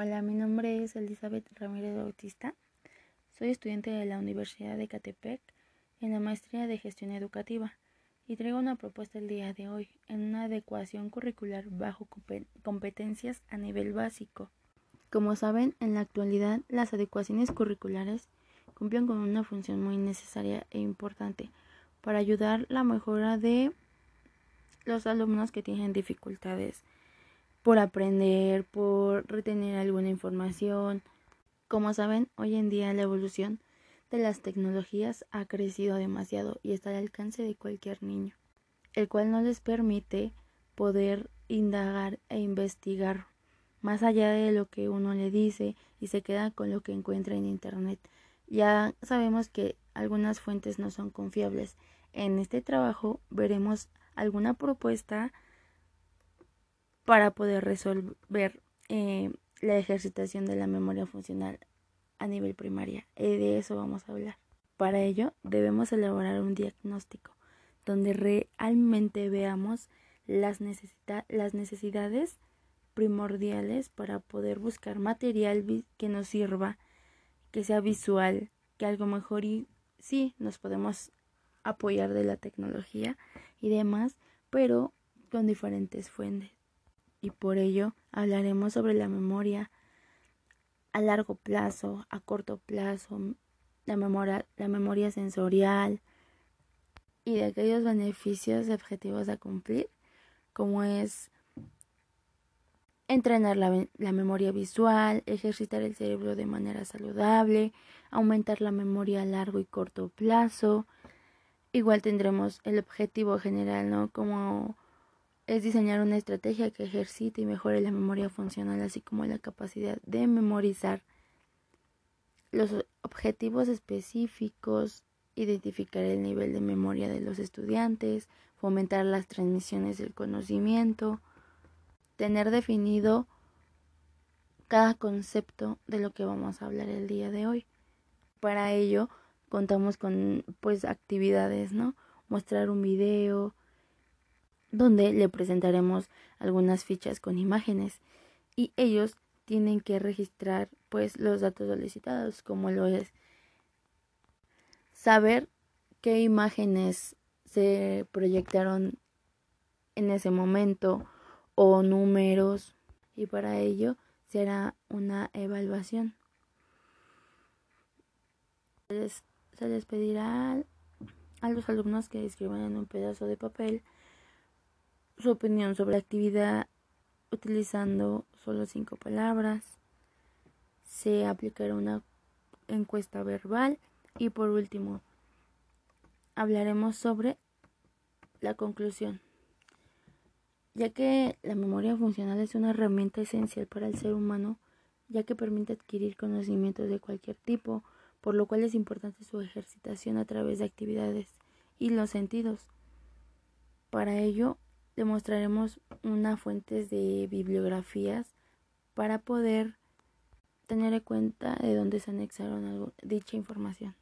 Hola, mi nombre es Elizabeth Ramírez Bautista. Soy estudiante de la Universidad de Catepec en la maestría de gestión educativa y traigo una propuesta el día de hoy en una adecuación curricular bajo competencias a nivel básico. Como saben, en la actualidad las adecuaciones curriculares cumplen con una función muy necesaria e importante para ayudar la mejora de los alumnos que tienen dificultades por aprender, por retener alguna información. Como saben, hoy en día la evolución de las tecnologías ha crecido demasiado y está al alcance de cualquier niño, el cual no les permite poder indagar e investigar más allá de lo que uno le dice y se queda con lo que encuentra en Internet. Ya sabemos que algunas fuentes no son confiables. En este trabajo veremos alguna propuesta para poder resolver eh, la ejercitación de la memoria funcional a nivel primaria. Y de eso vamos a hablar. Para ello debemos elaborar un diagnóstico donde realmente veamos las, las necesidades primordiales para poder buscar material que nos sirva, que sea visual, que algo mejor y sí nos podemos apoyar de la tecnología y demás, pero con diferentes fuentes y por ello hablaremos sobre la memoria a largo plazo, a corto plazo, la memoria, la memoria sensorial y de aquellos beneficios objetivos a cumplir, como es entrenar la, la, memoria visual, ejercitar el cerebro de manera saludable, aumentar la memoria a largo y corto plazo. Igual tendremos el objetivo general, ¿no? Como es diseñar una estrategia que ejercite y mejore la memoria funcional, así como la capacidad de memorizar los objetivos específicos, identificar el nivel de memoria de los estudiantes, fomentar las transmisiones del conocimiento, tener definido cada concepto de lo que vamos a hablar el día de hoy. Para ello contamos con pues actividades, ¿no? Mostrar un video, donde le presentaremos algunas fichas con imágenes y ellos tienen que registrar pues los datos solicitados como lo es saber qué imágenes se proyectaron en ese momento o números y para ello será una evaluación. Se les, pedirá a los alumnos que escriban en un pedazo de papel su opinión sobre la actividad utilizando solo cinco palabras. Se aplicará una encuesta verbal y por último hablaremos sobre la conclusión. Ya que la memoria funcional es una herramienta esencial para el ser humano, ya que permite adquirir conocimientos de cualquier tipo, por lo cual es importante su ejercitación a través de actividades y los sentidos. Para ello, demostraremos una fuente de bibliografías para poder tener en cuenta de dónde se anexaron dicha información.